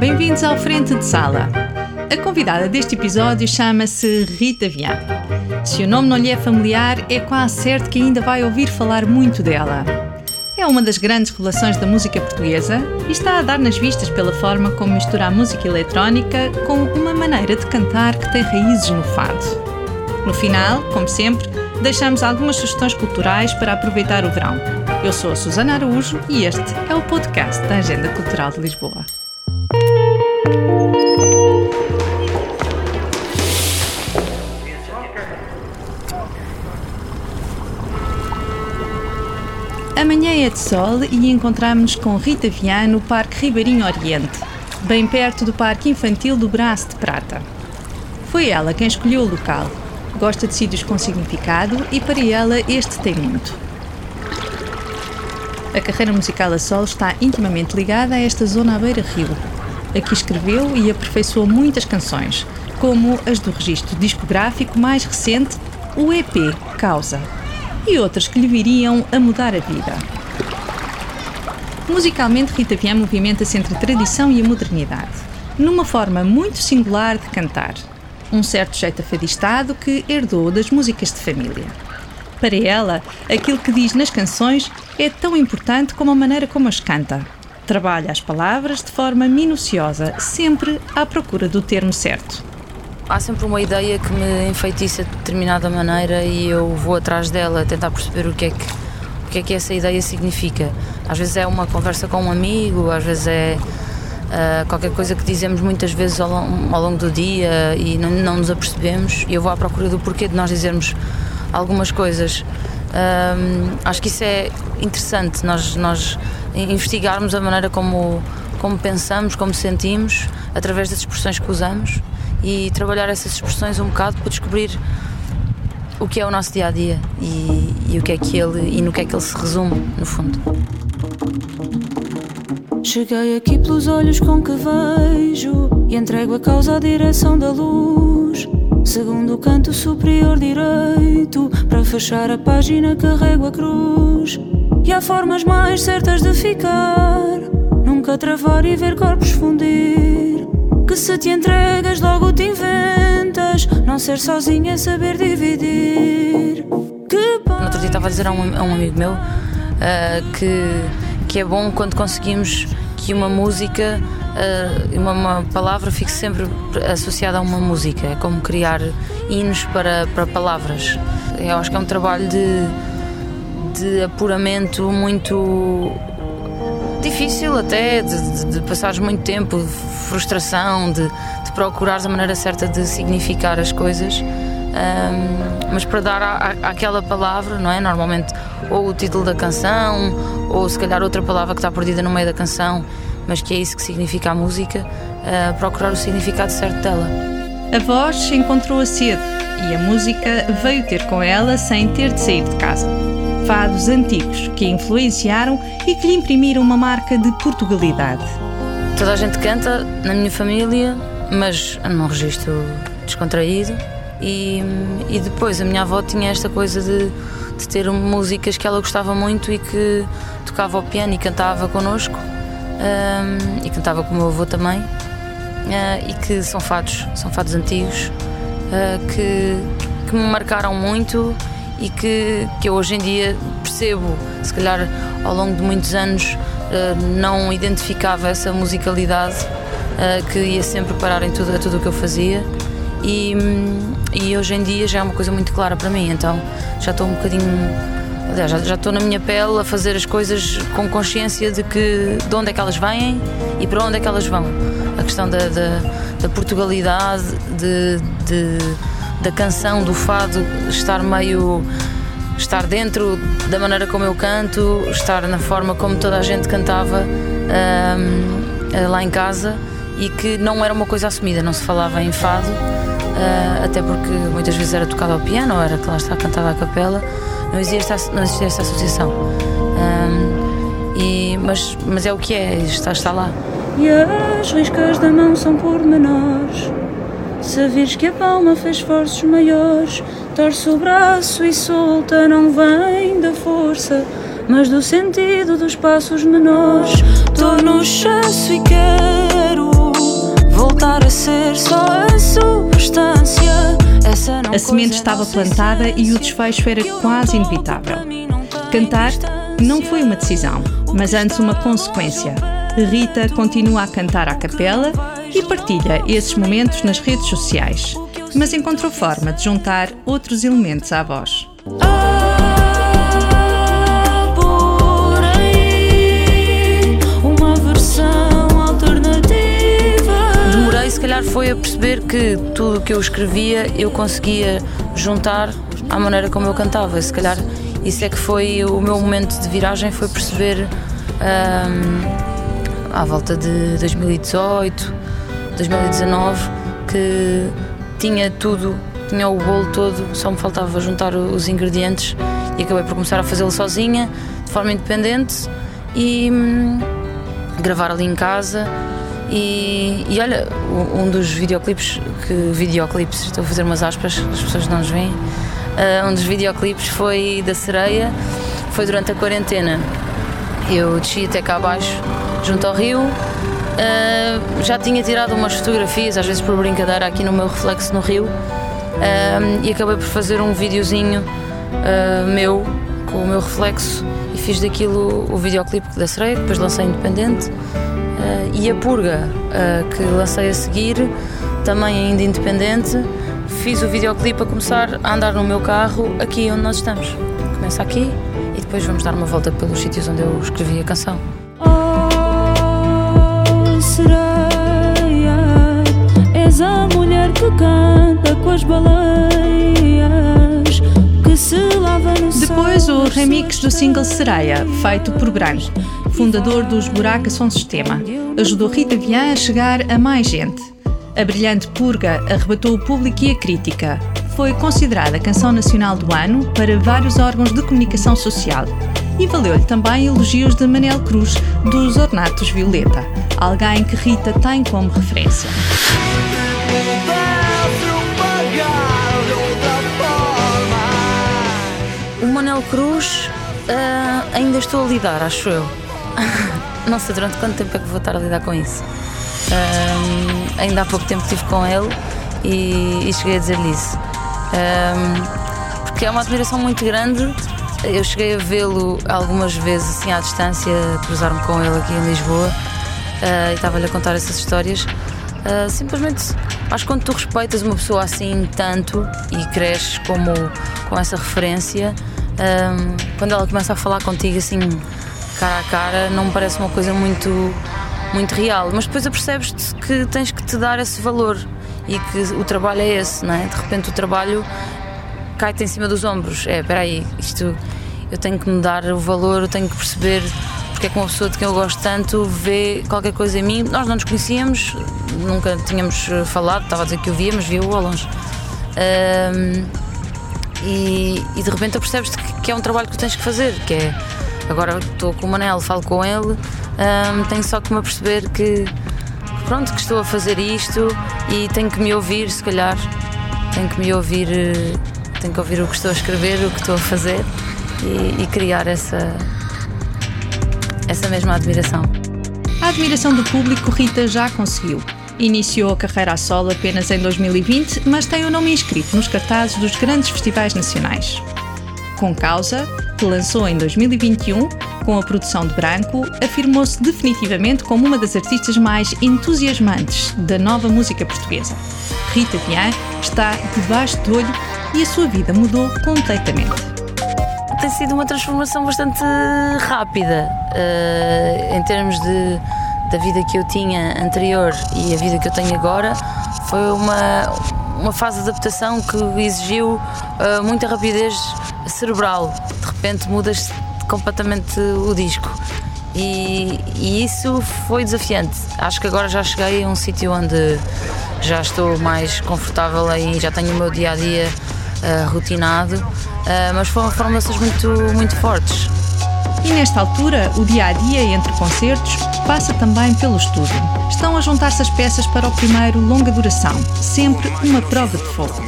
bem-vindos ao Frente de Sala. A convidada deste episódio chama-se Rita Vian. Se o nome não lhe é familiar, é quase certo que ainda vai ouvir falar muito dela. É uma das grandes revelações da música portuguesa e está a dar nas vistas pela forma como mistura a música eletrónica com uma maneira de cantar que tem raízes no fado. No final, como sempre, deixamos algumas sugestões culturais para aproveitar o verão. Eu sou a Susana Araújo e este é o podcast da Agenda Cultural de Lisboa. Amanhã é de sol e encontramos-nos com Rita Vian no Parque Ribeirinho Oriente, bem perto do Parque Infantil do Braço de Prata. Foi ela quem escolheu o local. Gosta de sítios com significado e para ela este tem muito. A carreira musical a solo está intimamente ligada a esta zona à beira-rio. Aqui escreveu e aperfeiçoou muitas canções, como as do registro discográfico mais recente, o EP Causa, e outras que lhe viriam a mudar a vida. Musicalmente, Rita Vian movimenta-se entre a tradição e a modernidade, numa forma muito singular de cantar, um certo jeito afadistado que herdou das músicas de família. Para ela, aquilo que diz nas canções é tão importante como a maneira como as canta. Trabalha as palavras de forma minuciosa, sempre à procura do termo certo há sempre uma ideia que me enfeitiça de determinada maneira e eu vou atrás dela, tentar perceber o que é que, o que, é que essa ideia significa. Às vezes é uma conversa com um amigo, às vezes é uh, qualquer coisa que dizemos muitas vezes ao, ao longo do dia e não, não, nos apercebemos e eu vou à procura do porquê de nós dizermos algumas coisas. Um, acho que isso é interessante, nós, nós investigarmos a maneira como, como pensamos, como sentimos, através das expressões que usamos e trabalhar essas expressões um bocado para descobrir o que é o nosso dia a dia e, e o que é que ele e no que é que ele se resume no fundo. Cheguei aqui pelos olhos com que vejo e entrego a causa à direção da luz. Segundo o canto superior direito, para fechar a página carrego a cruz. E há formas mais certas de ficar, nunca travar e ver corpos fundir que se te entregas logo te inventas. Não ser sozinha é saber dividir. Que no outro dia estava a dizer a um, a um amigo meu uh, que, que é bom quando conseguimos que uma música, uh, uma, uma, palavra fique sempre associada a uma música. É como criar hinos para, para palavras. Eu acho que é um trabalho de, de apuramento muito difícil até, de, de, de passares muito tempo, frustração, de, de procurares a maneira certa de significar as coisas. Um, mas para dar à, àquela palavra, não é? Normalmente, ou o título da canção, ou se calhar outra palavra que está perdida no meio da canção, mas que é isso que significa a música, uh, procurar o significado certo dela. A voz encontrou-a cedo e a música veio ter com ela sem ter de sair de casa fados antigos que a influenciaram e que lhe imprimiram uma marca de Portugalidade. Toda a gente canta na minha família, mas num registro descontraído. E, e depois a minha avó tinha esta coisa de, de ter músicas que ela gostava muito e que tocava ao piano e cantava connosco. Um, e cantava com o meu avô também. Uh, e que são fados, são fados antigos uh, que, que me marcaram muito e que, que eu hoje em dia percebo, se calhar ao longo de muitos anos eh, não identificava essa musicalidade eh, que ia sempre parar em tudo, a tudo o que eu fazia e, e hoje em dia já é uma coisa muito clara para mim, então já estou um bocadinho já, já estou na minha pele a fazer as coisas com consciência de que de onde é que elas vêm e para onde é que elas vão. A questão da, da, da Portugalidade, de, de da canção, do fado, estar meio. estar dentro da maneira como eu canto, estar na forma como toda a gente cantava um, lá em casa e que não era uma coisa assumida, não se falava em fado, uh, até porque muitas vezes era tocado ao piano ou era que lá está cantada a capela, não existia essa, não existia essa associação. Um, e, mas, mas é o que é, está, está lá. E as riscas da mão são pormenores Se vires que a palma fez esforços maiores, torce o braço e solta, não vem da força, mas do sentido dos passos menores. Tô no chasso e quero voltar a ser só a substância. A semente estava plantada e o desfecho era quase inevitável. Cantar não foi uma decisão, mas antes uma consequência. Rita continua a cantar à capela e partilha esses momentos nas redes sociais, mas encontrou forma de juntar outros elementos à voz. Demorei, se calhar, foi a perceber que tudo o que eu escrevia eu conseguia juntar à maneira como eu cantava. Se calhar isso é que foi o meu momento de viragem, foi perceber um, à volta de 2018, 2019, que tinha tudo, tinha o bolo todo, só me faltava juntar os ingredientes e acabei por começar a fazê-lo sozinha, de forma independente e hum, gravar ali em casa. E, e, olha, um dos videoclipes, que videoclipes, estou a fazer umas aspas, as pessoas não nos veem, uh, um dos videoclipes foi da sereia, foi durante a quarentena. Eu desci até cá abaixo, junto ao rio, Uh, já tinha tirado umas fotografias, às vezes por brincadeira, aqui no meu reflexo no rio, uh, e acabei por fazer um videozinho uh, meu com o meu reflexo e fiz daquilo o videoclipe que depois lancei independente. e a purga que lancei a seguir, também ainda independente, fiz o videoclipe a começar a andar no meu carro aqui onde nós estamos. Começa aqui e depois vamos dar uma volta pelos sítios onde eu escrevi a canção. A mulher que canta com as baleias, que se lava no Depois o remix do single Sereia, feito por Branco, fundador dos Buraca Som Sistema, ajudou Rita Vian a chegar a mais gente. A brilhante Purga arrebatou o público e a crítica. Foi considerada a canção nacional do ano para vários órgãos de comunicação social. E valeu-lhe também elogios de Manel Cruz, dos Ornatos Violeta, alguém que Rita tem como referência. O Manel Cruz uh, ainda estou a lidar, acho eu. Não sei durante quanto tempo é que vou estar a lidar com isso. Uh, ainda há pouco tempo estive com ele e, e cheguei a dizer-lhe isso. Uh, porque é uma admiração muito grande. Eu cheguei a vê-lo algumas vezes assim à distância, cruzar-me com ele aqui em Lisboa e estava-lhe a contar essas histórias. simplesmente Acho que quando tu respeitas uma pessoa assim tanto e cresces como com essa referência, um, quando ela começa a falar contigo assim cara a cara, não me parece uma coisa muito, muito real. Mas depois apercebes-te que tens que te dar esse valor e que o trabalho é esse, não é? De repente o trabalho cai-te em cima dos ombros. É, espera aí, isto eu tenho que me dar o valor, eu tenho que perceber porque é que uma pessoa de quem eu gosto tanto vê qualquer coisa em mim. Nós não nos conhecíamos, nunca tínhamos falado, estava a dizer que eu via, mas via-o ao longe. Um, e, e, de repente percebes que, que é um trabalho que tens que fazer, que é agora estou com o Manel, falo com ele, um, tenho só que me aperceber que pronto, que estou a fazer isto e tenho que me ouvir, se calhar, tenho que me ouvir, tenho que ouvir o que estou a escrever, o que estou a fazer e, e criar essa, essa mesma admiração. A admiração do público Rita já conseguiu. Iniciou a carreira a solo apenas em 2020, mas tem o nome inscrito nos cartazes dos grandes festivais nacionais. Com Causa, que lançou em 2021, com a produção de Branco, afirmou-se definitivamente como uma das artistas mais entusiasmantes da nova música portuguesa. Rita Vian está debaixo do olho e a sua vida mudou completamente tem sido uma transformação bastante rápida uh, em termos de, da vida que eu tinha anterior e a vida que eu tenho agora. Foi uma, uma fase de adaptação que exigiu uh, muita rapidez cerebral. De repente mudas completamente o disco. E, e, isso foi desafiante. Acho que agora já cheguei a um sítio onde já estou mais confortável aí, já tenho o meu dia a dia uh, rotinado uh, mas foram, mudanças muito, muito fortes. E nesta altura, o dia a dia entre concertos passa também pelo estúdio. Estão a juntar-se as peças para o primeiro longa duração, sempre uma prova de fogo.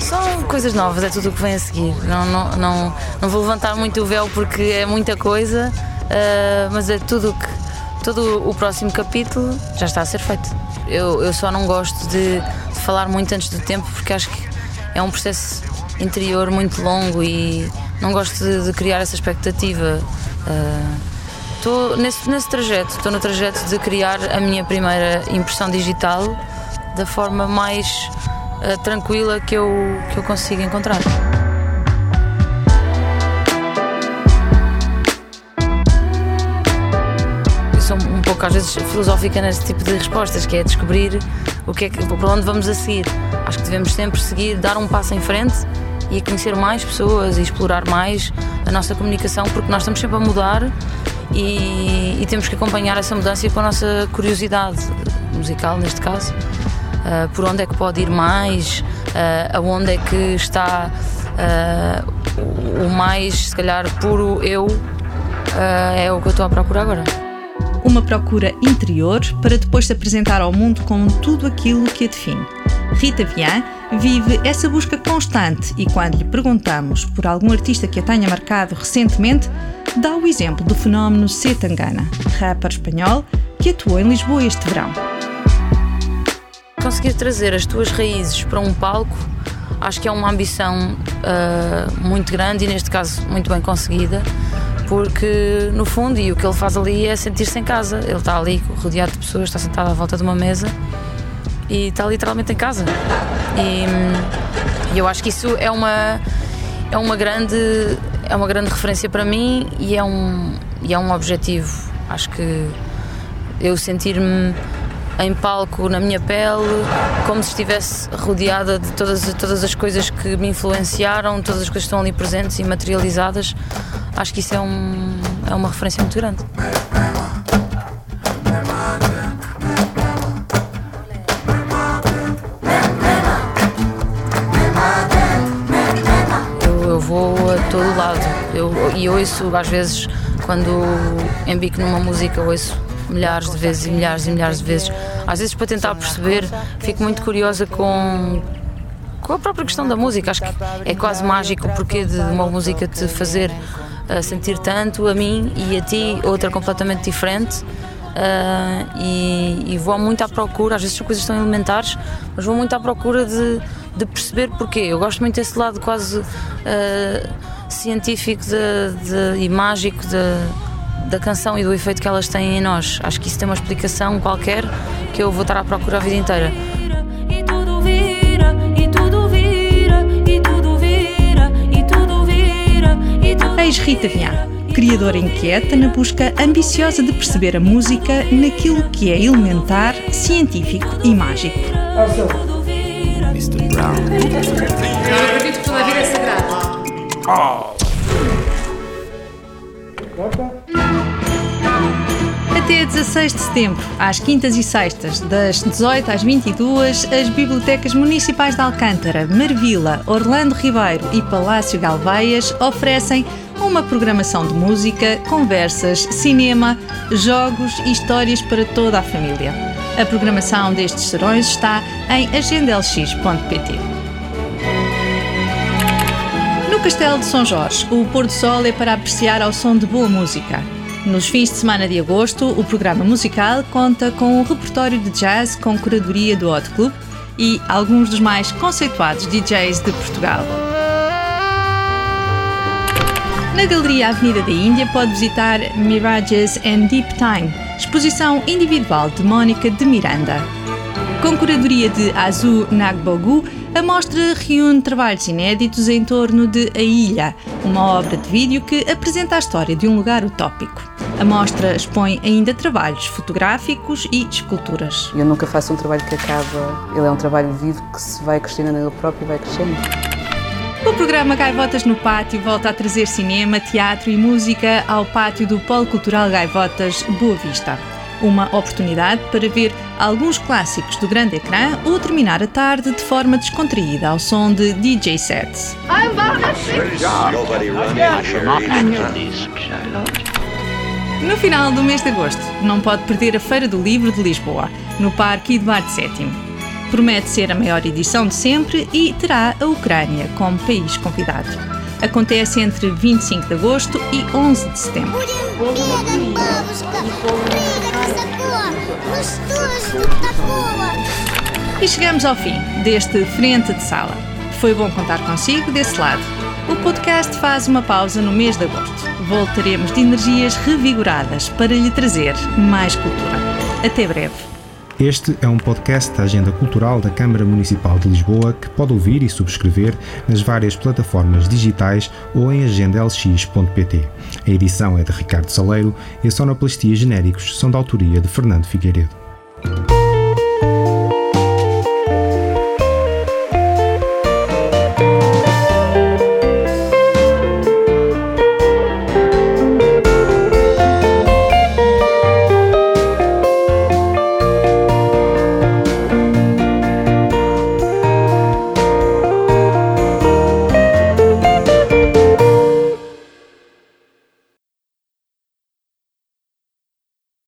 São coisas novas, é tudo o que vem a seguir. Não, não, não, não vou levantar muito o véu porque é muita coisa, uh, mas é tudo que. Todo o próximo capítulo já está a ser feito. Eu, eu só não gosto de, de falar muito antes do tempo porque acho que é um processo interior muito longo e não gosto de, de criar essa expectativa. Estou uh, nesse, nesse trajeto, estou no trajeto de criar a minha primeira impressão digital da forma mais uh, tranquila que eu, que eu consigo encontrar. Sou um pouco às vezes filosófica neste tipo de respostas, que é descobrir o que é que, para onde vamos a seguir. Acho que devemos sempre seguir, dar um passo em frente e conhecer mais pessoas e explorar mais a nossa comunicação, porque nós estamos sempre a mudar e, e temos que acompanhar essa mudança com a nossa curiosidade musical, neste caso. Uh, por onde é que pode ir mais, uh, aonde é que está uh, o mais, se calhar, puro eu, é o que eu estou a procurar agora. Uma procura interior para depois se apresentar ao mundo com tudo aquilo que a define. Rita Vian vive essa busca constante e quando lhe perguntamos por algum artista que a tenha marcado recentemente, dá o exemplo do fenómeno C. Tangana, rapper espanhol que atuou em Lisboa este verão conseguir trazer as tuas raízes para um palco, acho que é uma ambição uh, muito grande e, neste caso, muito bem conseguida, porque, no fundo, e o que ele faz ali é sentir-se em casa. Ele está ali rodeado de pessoas, está sentado à volta de uma mesa e está literalmente em casa. E, e eu acho que isso é uma, é uma grande é uma grande referência para mim e é um, e é um objetivo. Acho que eu sentir-me em palco na minha pele, como se estivesse rodeada de todas, todas as coisas que me influenciaram, todas as coisas que estão ali presentes e materializadas. Acho que isso é, um, é uma referência muito grande. Eu, vou a todo lado eu, e ouço às vezes quando embico numa música ouço milhares de vezes e milhares e milhares de vezes. Às vezes, para tentar perceber, fico muito curiosa com, com a própria questão da música. Acho que é quase mágico o porquê de uma música te fazer uh, sentir tanto a mim e a ti, outra completamente diferente. Uh, e, e, vou muito à procura, às vezes as coisas estão elementares, mas vou muito à procura de, de perceber porquê. Eu gosto muito desse lado quase uh, científico de, de, e mágico de, da canção e do efeito que elas têm em nós. Acho que isso tem uma explicação qualquer que eu vou estar à procura a vida inteira. Eis Rita Vian, criadora inquieta na busca ambiciosa de perceber a música naquilo que é elementar, científico e mágico. Mr. Brown. Eu acredito que toda a vida é sagrada. Oh. Até 16 de setembro, às quintas e sextas, das 18 às 22, as bibliotecas municipais de Alcântara, Marvila, Orlando Ribeiro e Palácio Galveias oferecem uma programação de música, conversas, cinema, jogos e histórias para toda a família. A programação destes serões está em agendalx.pt. No Castelo de São Jorge, o pôr do sol é para apreciar ao som de boa música. Nos fins de semana de agosto, o programa musical conta com um repertório de jazz com curadoria do Hot Club e alguns dos mais conceituados DJs de Portugal. Na Galeria Avenida da Índia pode visitar Mirages and Deep Time, exposição individual de Mónica de Miranda. Com curadoria de Azu Nagbogu, a mostra reúne trabalhos inéditos em torno de A Ilha, uma obra de vídeo que apresenta a história de um lugar utópico. A mostra expõe ainda trabalhos fotográficos e esculturas. Eu nunca faço um trabalho que acaba, ele é um trabalho vivo que se vai crescendo nele próprio e vai crescendo. O programa Gaivotas no Pátio volta a trazer cinema, teatro e música ao pátio do Polo Cultural Gaivotas Boa Vista. Uma oportunidade para ver alguns clássicos do grande ecrã ou terminar a tarde de forma descontraída ao som de DJ sets. No final do mês de agosto, não pode perder a Feira do Livro de Lisboa, no Parque Eduardo VII. Promete ser a maior edição de sempre e terá a Ucrânia como país convidado. Acontece entre 25 de agosto e 11 de setembro. E chegamos ao fim deste Frente de Sala. Foi bom contar consigo desse lado. O podcast faz uma pausa no mês de agosto. Voltaremos de energias revigoradas para lhe trazer mais cultura. Até breve. Este é um podcast da Agenda Cultural da Câmara Municipal de Lisboa que pode ouvir e subscrever nas várias plataformas digitais ou em agendalx.pt. A edição é de Ricardo Saleiro e a sonoplastia genéricos são da autoria de Fernando Figueiredo.